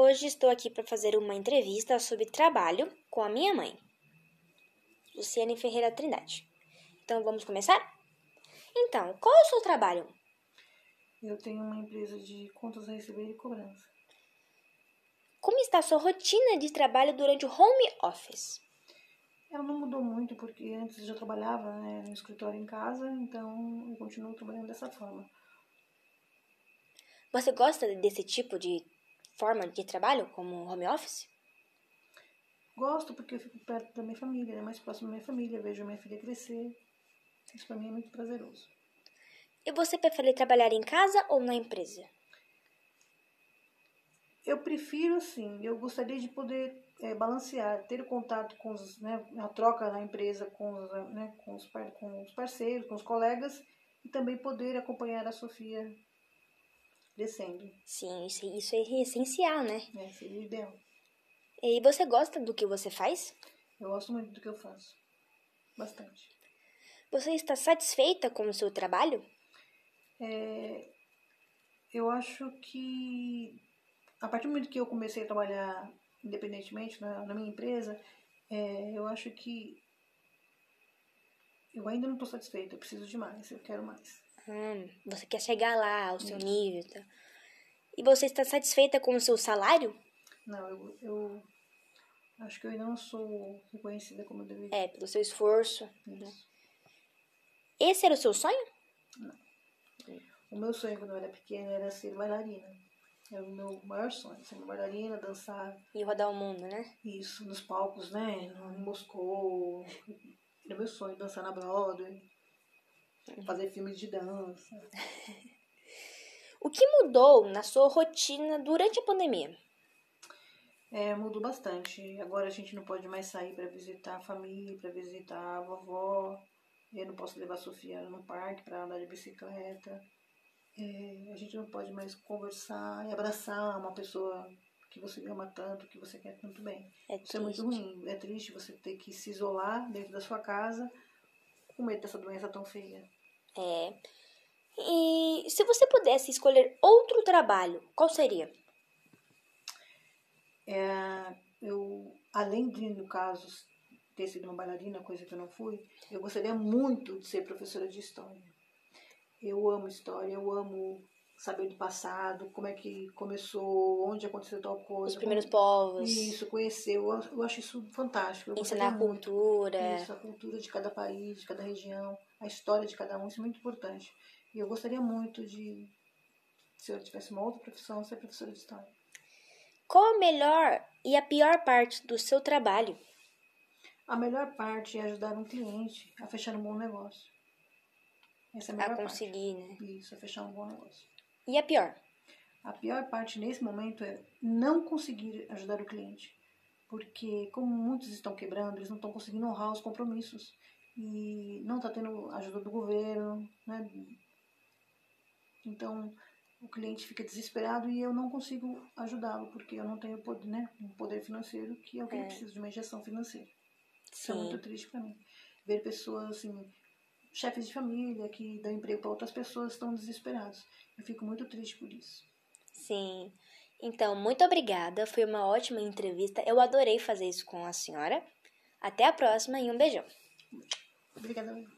Hoje estou aqui para fazer uma entrevista sobre trabalho com a minha mãe, Luciane Ferreira Trindade. Então vamos começar? Então, qual é o seu trabalho? Eu tenho uma empresa de contas a receber e cobrança. Como está a sua rotina de trabalho durante o home office? Ela não mudou muito porque antes eu já trabalhava né, no escritório em casa, então eu continuo trabalhando dessa forma. Você gosta desse tipo de forma de trabalho, como home office? Gosto porque eu fico perto da minha família, né, mais próximo da minha família, vejo minha filha crescer. Isso para mim é muito prazeroso. E você prefere trabalhar em casa ou na empresa? Eu prefiro, sim, eu gostaria de poder é, balancear, ter o contato com os, né, a troca na empresa com os, né, com, os, com os parceiros, com os colegas e também poder acompanhar a Sofia crescendo. Sim, isso, isso é essencial, né? É, seria ideal. E você gosta do que você faz? Eu gosto muito do que eu faço. Bastante. Você está satisfeita com o seu trabalho? É, eu acho que a partir do momento que eu comecei a trabalhar independentemente na, na minha empresa, é, eu acho que eu ainda não estou satisfeita, eu preciso de mais, eu quero mais. Você quer chegar lá ao seu Isso. nível. Tá? E você está satisfeita com o seu salário? Não, eu, eu acho que eu ainda não sou reconhecida como eu deveria. É, pelo seu esforço. Né? Esse era o seu sonho? Não. O meu sonho quando eu era pequena era ser bailarina. Era o meu maior sonho, ser uma bailarina, dançar. E rodar o mundo, né? Isso, nos palcos, né? Em Moscou. Era meu sonho, dançar na Broadway. Uhum. Fazer filmes de dança. o que mudou na sua rotina durante a pandemia? É, mudou bastante. Agora a gente não pode mais sair para visitar a família, para visitar a vovó. Eu não posso levar a Sofia no parque para andar de bicicleta. É, a gente não pode mais conversar e abraçar uma pessoa que você ama tanto, que você quer tanto bem. É Isso é muito ruim. É triste você ter que se isolar dentro da sua casa com medo dessa doença tão feia. É. E se você pudesse escolher outro trabalho, qual seria? É, eu, além de, no caso, ter sido uma bailarina, coisa que eu não fui, eu gostaria muito de ser professora de história. Eu amo história, eu amo saber do passado, como é que começou, onde aconteceu tal coisa. Os primeiros como... povos. Isso, conhecer. Eu, eu acho isso fantástico. Eu Ensinar a cultura. Isso, a cultura de cada país, de cada região, a história de cada um, isso é muito importante. E eu gostaria muito de, se eu tivesse uma outra profissão, ser professora de história. Qual a melhor e a pior parte do seu trabalho? A melhor parte é ajudar um cliente a fechar um bom negócio. Essa é a melhor a conseguir, parte. né? Isso, é fechar um bom negócio. E a pior? A pior parte nesse momento é não conseguir ajudar o cliente. Porque, como muitos estão quebrando, eles não estão conseguindo honrar os compromissos. E não está tendo ajuda do governo, né? Então, o cliente fica desesperado e eu não consigo ajudá-lo, porque eu não tenho poder, né, um poder financeiro, que é o que é. precisa de uma injeção financeira. Isso é muito triste para mim. Ver pessoas assim, chefes de família que dão emprego para outras pessoas estão desesperados. Eu fico muito triste por isso. Sim. Então, muito obrigada. Foi uma ótima entrevista. Eu adorei fazer isso com a senhora. Até a próxima e um beijão. Obrigada.